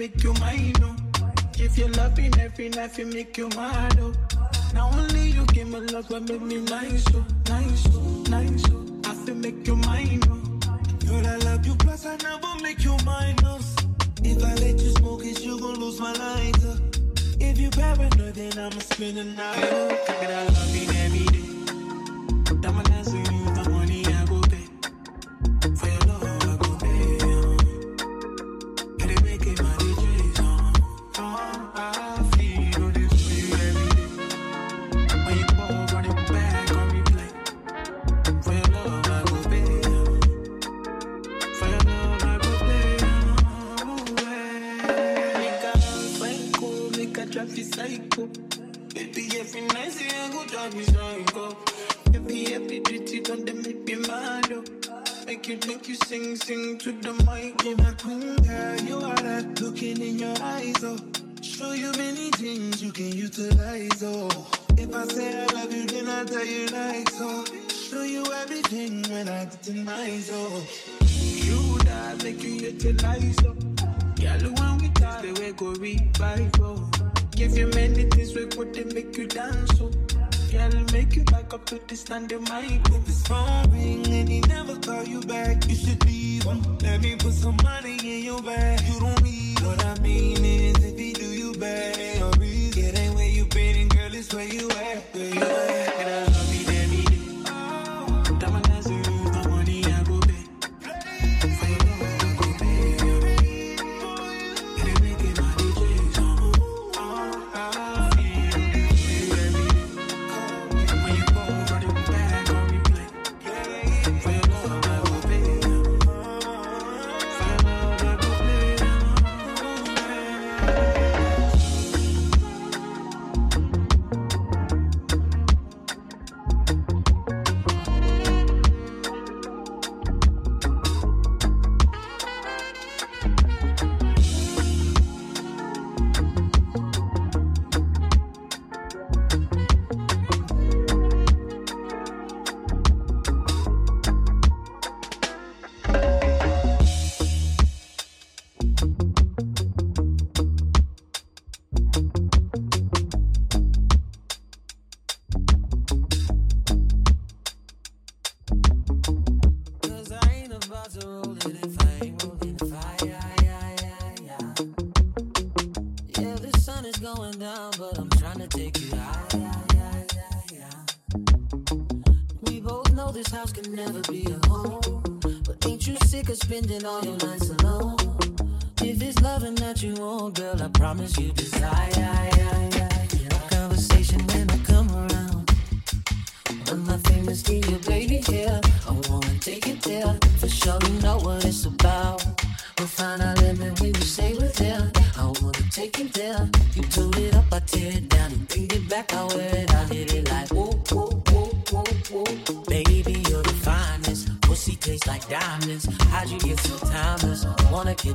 make you mine, oh. If you loving every night, you make you mad, oh. Now only you give me love, but make me nice, oh, nice, oh, nice, oh. I feel make you mine, oh. Girl, I love you, plus I never make you minus. Oh. If I let you smoke it, you gon' lose my lighter. Oh. If you paranoid, then I'ma spend the night. Oh. Girl, I love you you this mic. Oh. If his phone ring and he never call you back, you should leave him. Let me put some money in your bag. You don't need what I mean is if he do you bad. It ain't where you been, and girl, it's. Where you at?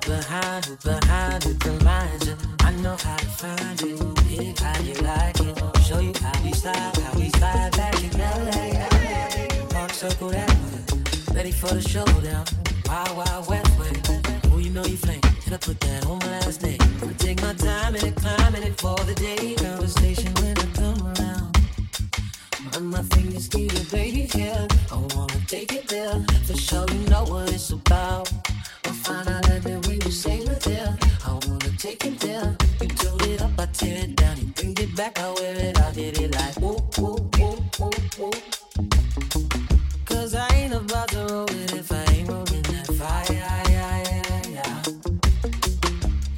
Behind it, behind it, reminds you. I know how to find it. Hit it how you like it. Show you how we slide, how we slide back in LA. Park circle that way. Ready for the showdown. Wild, wild, west way. Oh, you know you flame. And I put that on my last name. I take my time and it, climbing it for the day. Conversation when I come around. Run my fingers through your baby hair. I wanna take it there. For sure, you know what it's about. Tear it down. You bring it back, I wear it. I did it like whoa, whoa, whoa, whoa, whoa. Cause I ain't about to roll it if I ain't rolling that fire. Yeah, yeah, yeah.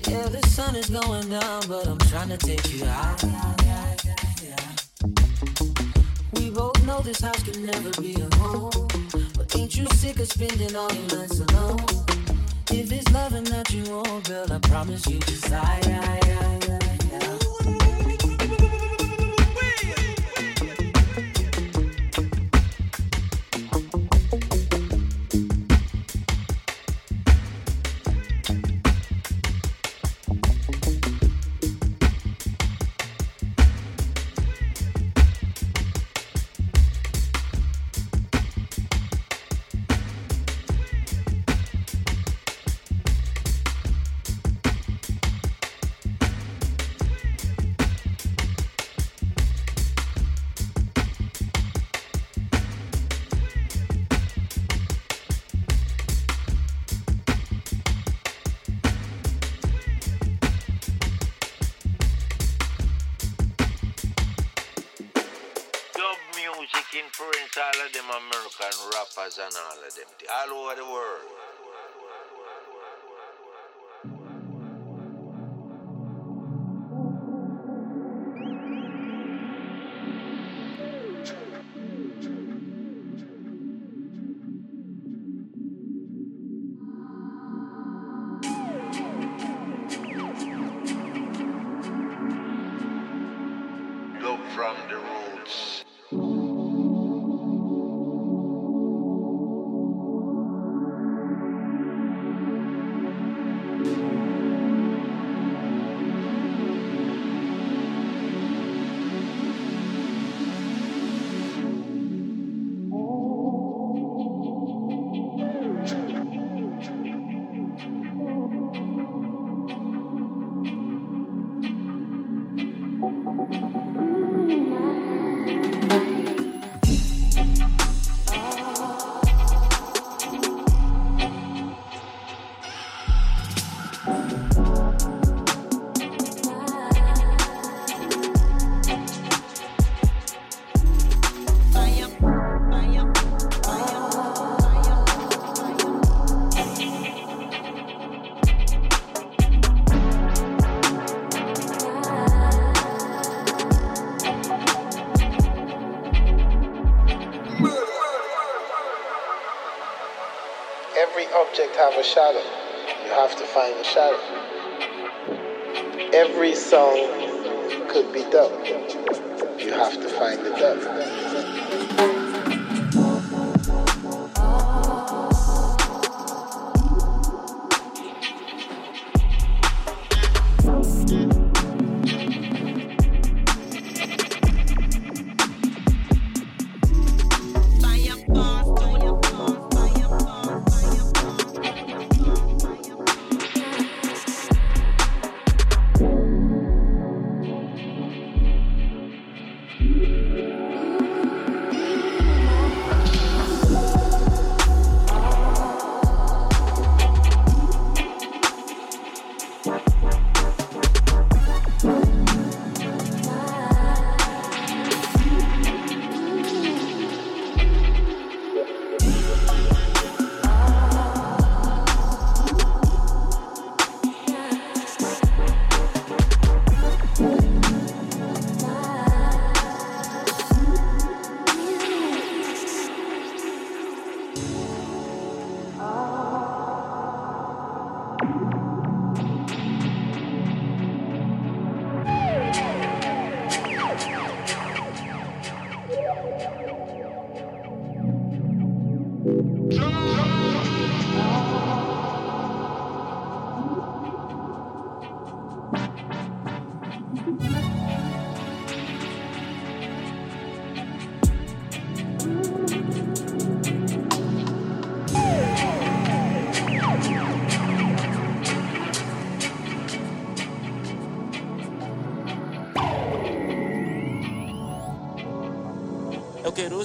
Yeah, the sun is going down, but I'm trying to take you out. We both know this house can never be a home. But ain't you sick of spending all your nights alone? If it's loving that you want, girl, I promise you desire. Rappers and all of them, all over the world.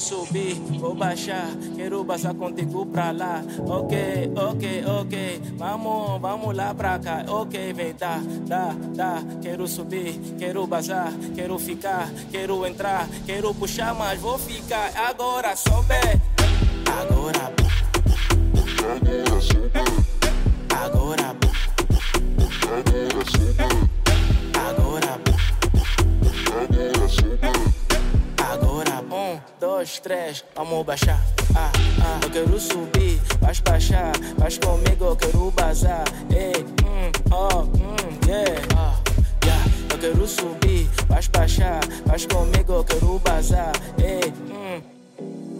Subir, vou baixar, quero passar contigo pra lá. Ok, ok, ok, vamos, vamos lá pra cá. Ok, vem, dá, dá, dá. Quero subir, quero bazar, quero ficar, quero entrar, quero puxar, mas vou ficar. Agora sobe, agora. Agora. Agora. Dois, três, vamos baixar. Ah, ah, eu quero subir, vais baixar, vais comigo, eu quero bazar. Ei, hum, oh, hum, yeah, ah, yeah. Eu quero subir, vais baixar, vais comigo, eu quero bazar. Ei, hum.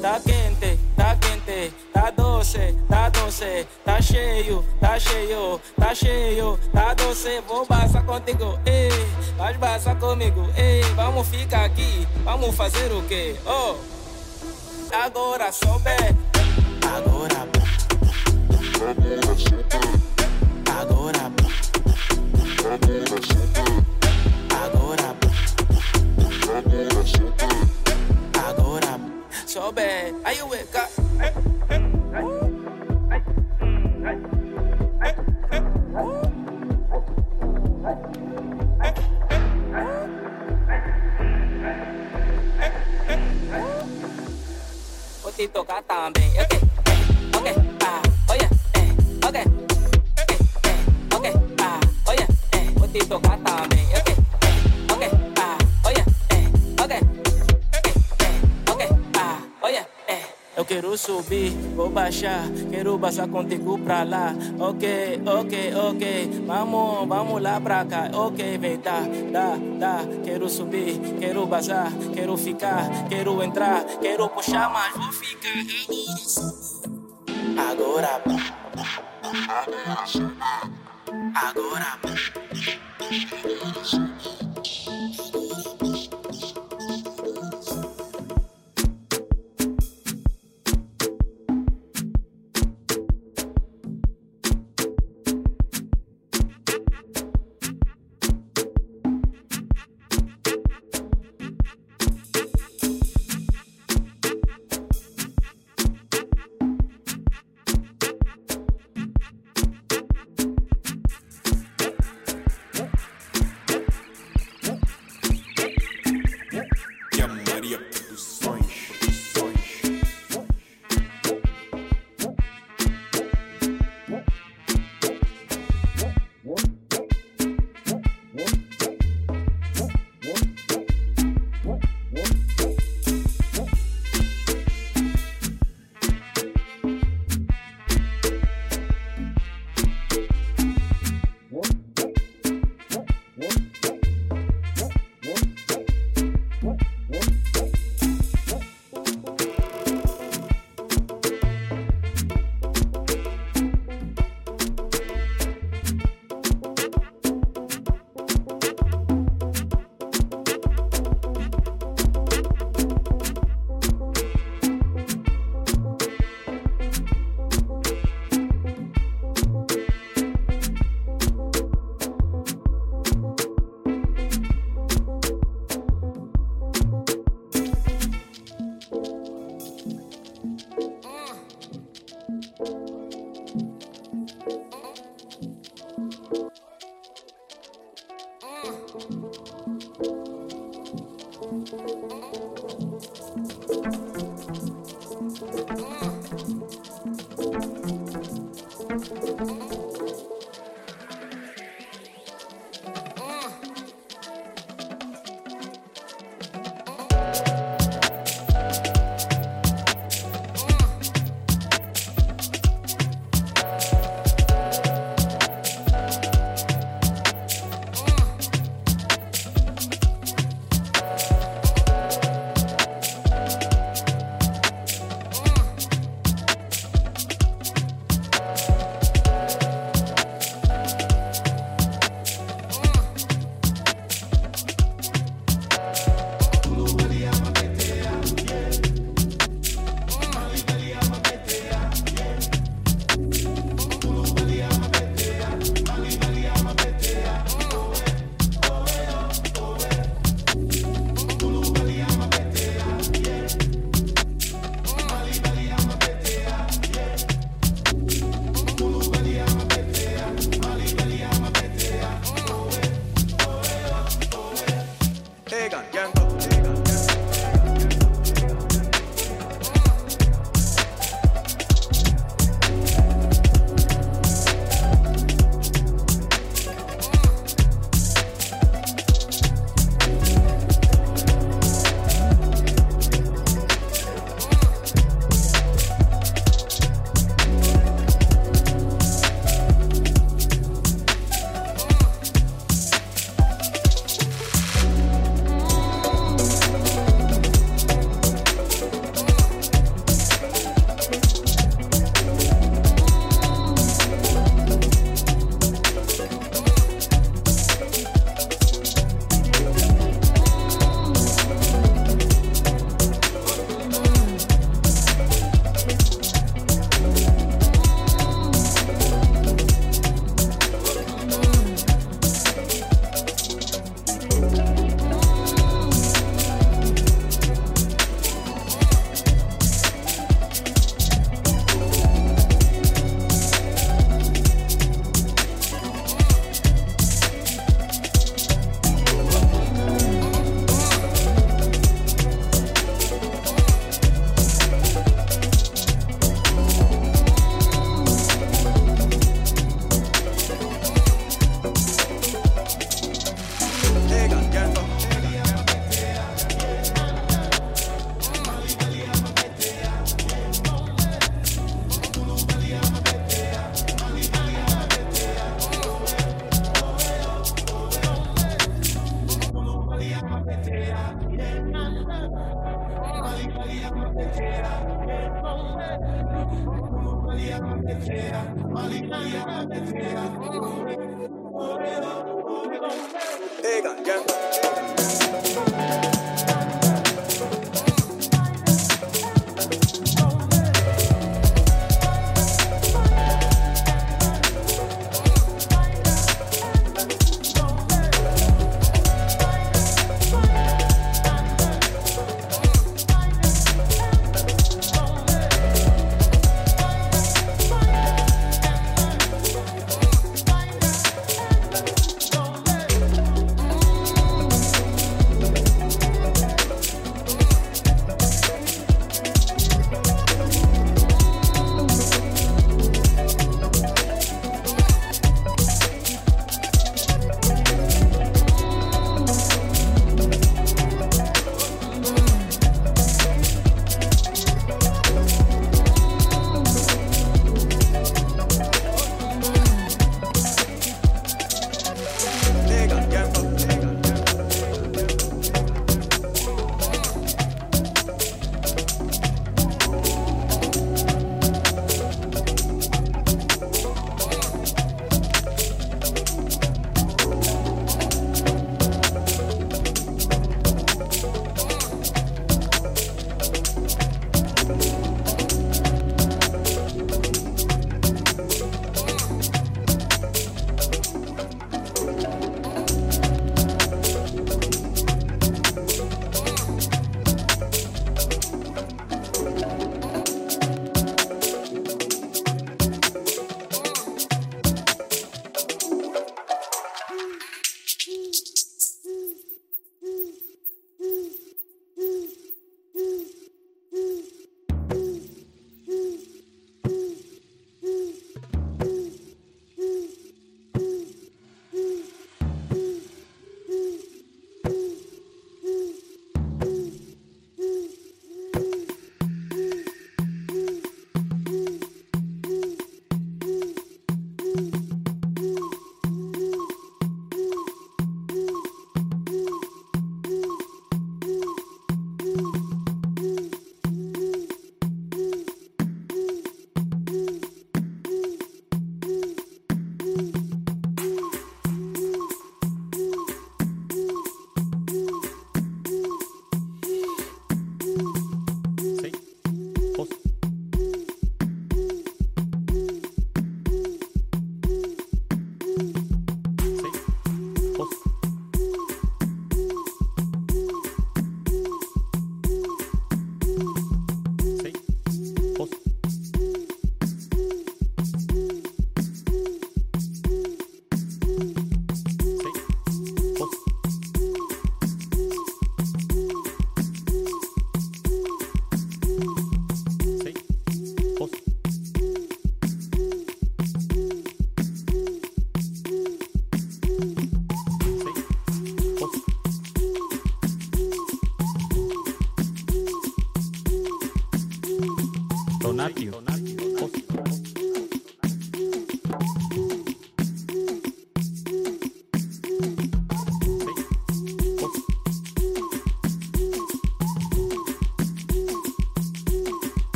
Tá quente, tá quente, tá doce, tá doce, tá cheio, tá cheio, tá cheio, tá doce, vou passar contigo, ei, vai passar comigo, ei, vamos ficar aqui, vamos fazer o quê? Oh, agora sobe, agora, agora, agora, agora, sobe, So your bag. Are you with God? Eu te up. subir, vou baixar, quero passar contigo pra lá. Ok, ok, ok, vamos, vamos lá pra cá. Ok, vem, tá, tá, tá. Quero subir, quero bazar, quero ficar, quero entrar, quero puxar, mas vou ficar. Agora, agora, Chihuelompewa,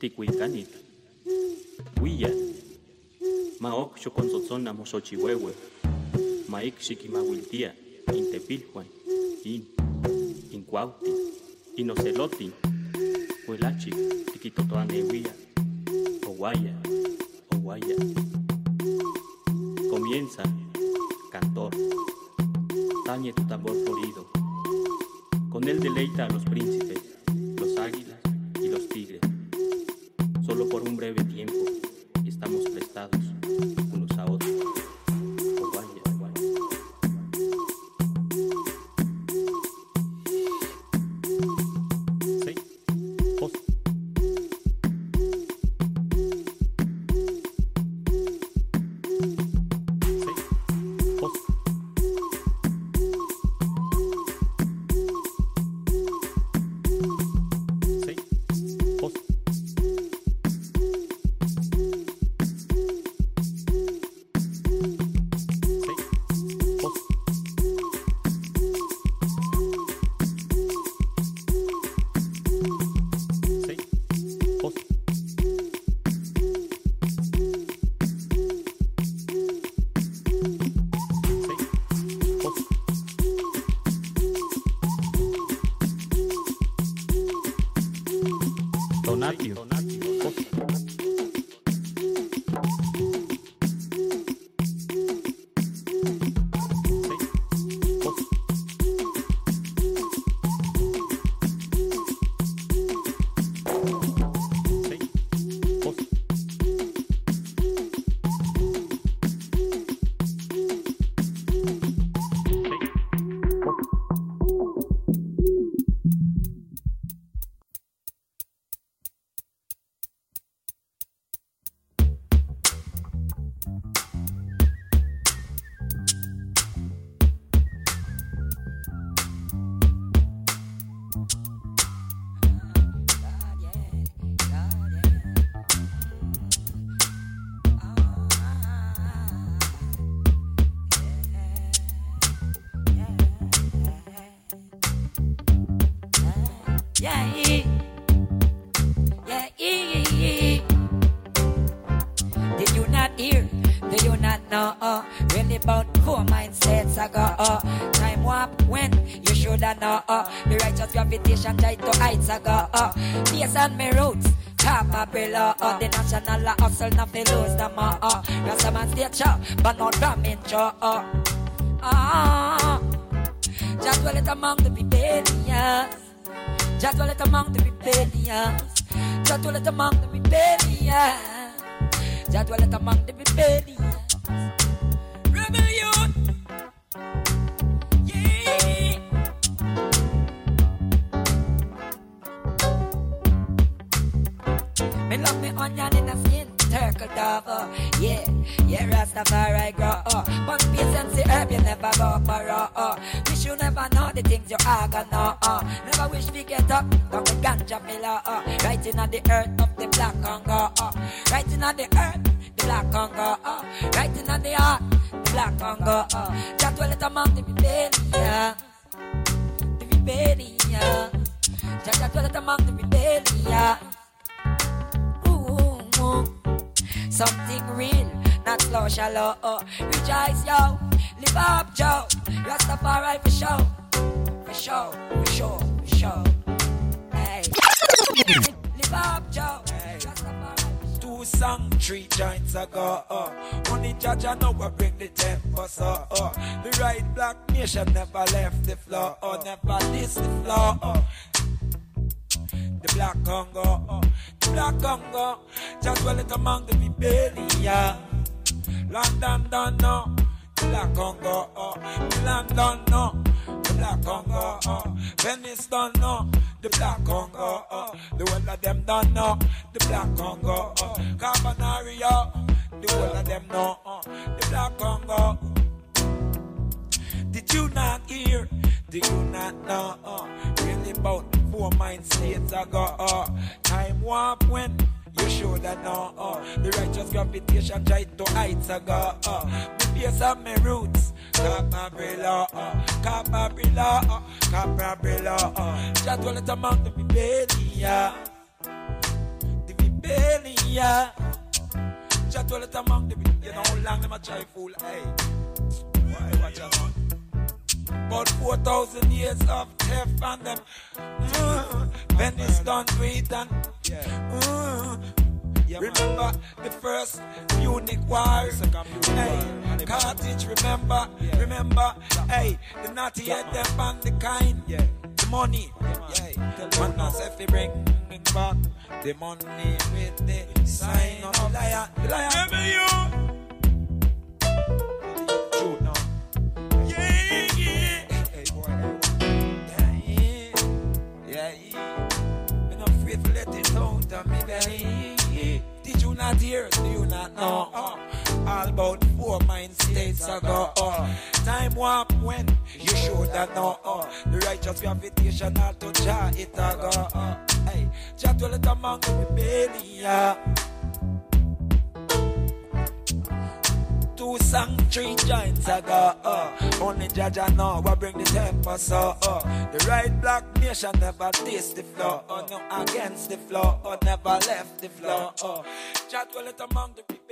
Ticuicanit, Huilla, Maok Xoconzotzona Moxochihuehue, Maik Xiquimauiltia, Intepilhuan, In, Incuauti, Inocelotin, Huelachi, Tiquitotoaneuia, Oguaya, Oguaya. Comienza, cantor, tañe tu tambor florido, con él deleita a los príncipes, resultados. Gravitation try to heights ago. Uh, based on my roots. Capable uh, the national uh, hustle, nothing lose them uh, uh, Rasta man state show, but not drum intro uh, uh, Just dwell it among the rebellious. Just dwell it among the rebellious. Just dwell it among the rebellious. Just dwell it among the rebellious wish we get up, but we ganja filler, uh, right in the earth of the black Congo, uh, right in on the earth, the black Congo, uh, right in the heart, the black Congo, uh, that dwell it among the rebellion, the rebellion, that dwell it among the rebellion. Ooh, ooh. Something real, not slow, shallow. Uh. Rejoice, yo. Live up, Joe. Rastafari for sure. For sure, Two song, three joints ago. Uh. Only judge I know what bring the tempo. So, uh. The right black nation never left the floor. Uh. Never diss the floor. Uh. The black Congo, uh. the black Congo, just well it among the rebellion. London don't know, black Congo, uh. Milan don't the black Congo, uh. Venice don't know, the black Congo, uh. The whole of them don't know, the black Congo, uh. Carbonario, the whole of them know, uh. the black Congo. Did you not hear? Did you not know? Uh, really about four mind states ago. Uh, time warp when you should have know. Uh, the righteous gravitation try to heights ago. Uh, base of my roots. Capabrilla, uh, Capabrilla, uh, Capabrilla, uh, just well it among the rebellion. The rebellion. Just well it among the You know how long them a try fool, hey. Why, watch out. About 4,000 years of theft on them. Mm, Venice done do it and mm, Remember the first Punic war? Hey, Carthage, remember? Remember? Hey, the naughty head them and the kind. The money. Yeah. One man said they bring back the money with the sign of the liar. The liar. So, uh, the right black nation never taste the floor. Uh, no against the floor. Uh, never left the floor. Uh, Jah dwell it among the rebellion.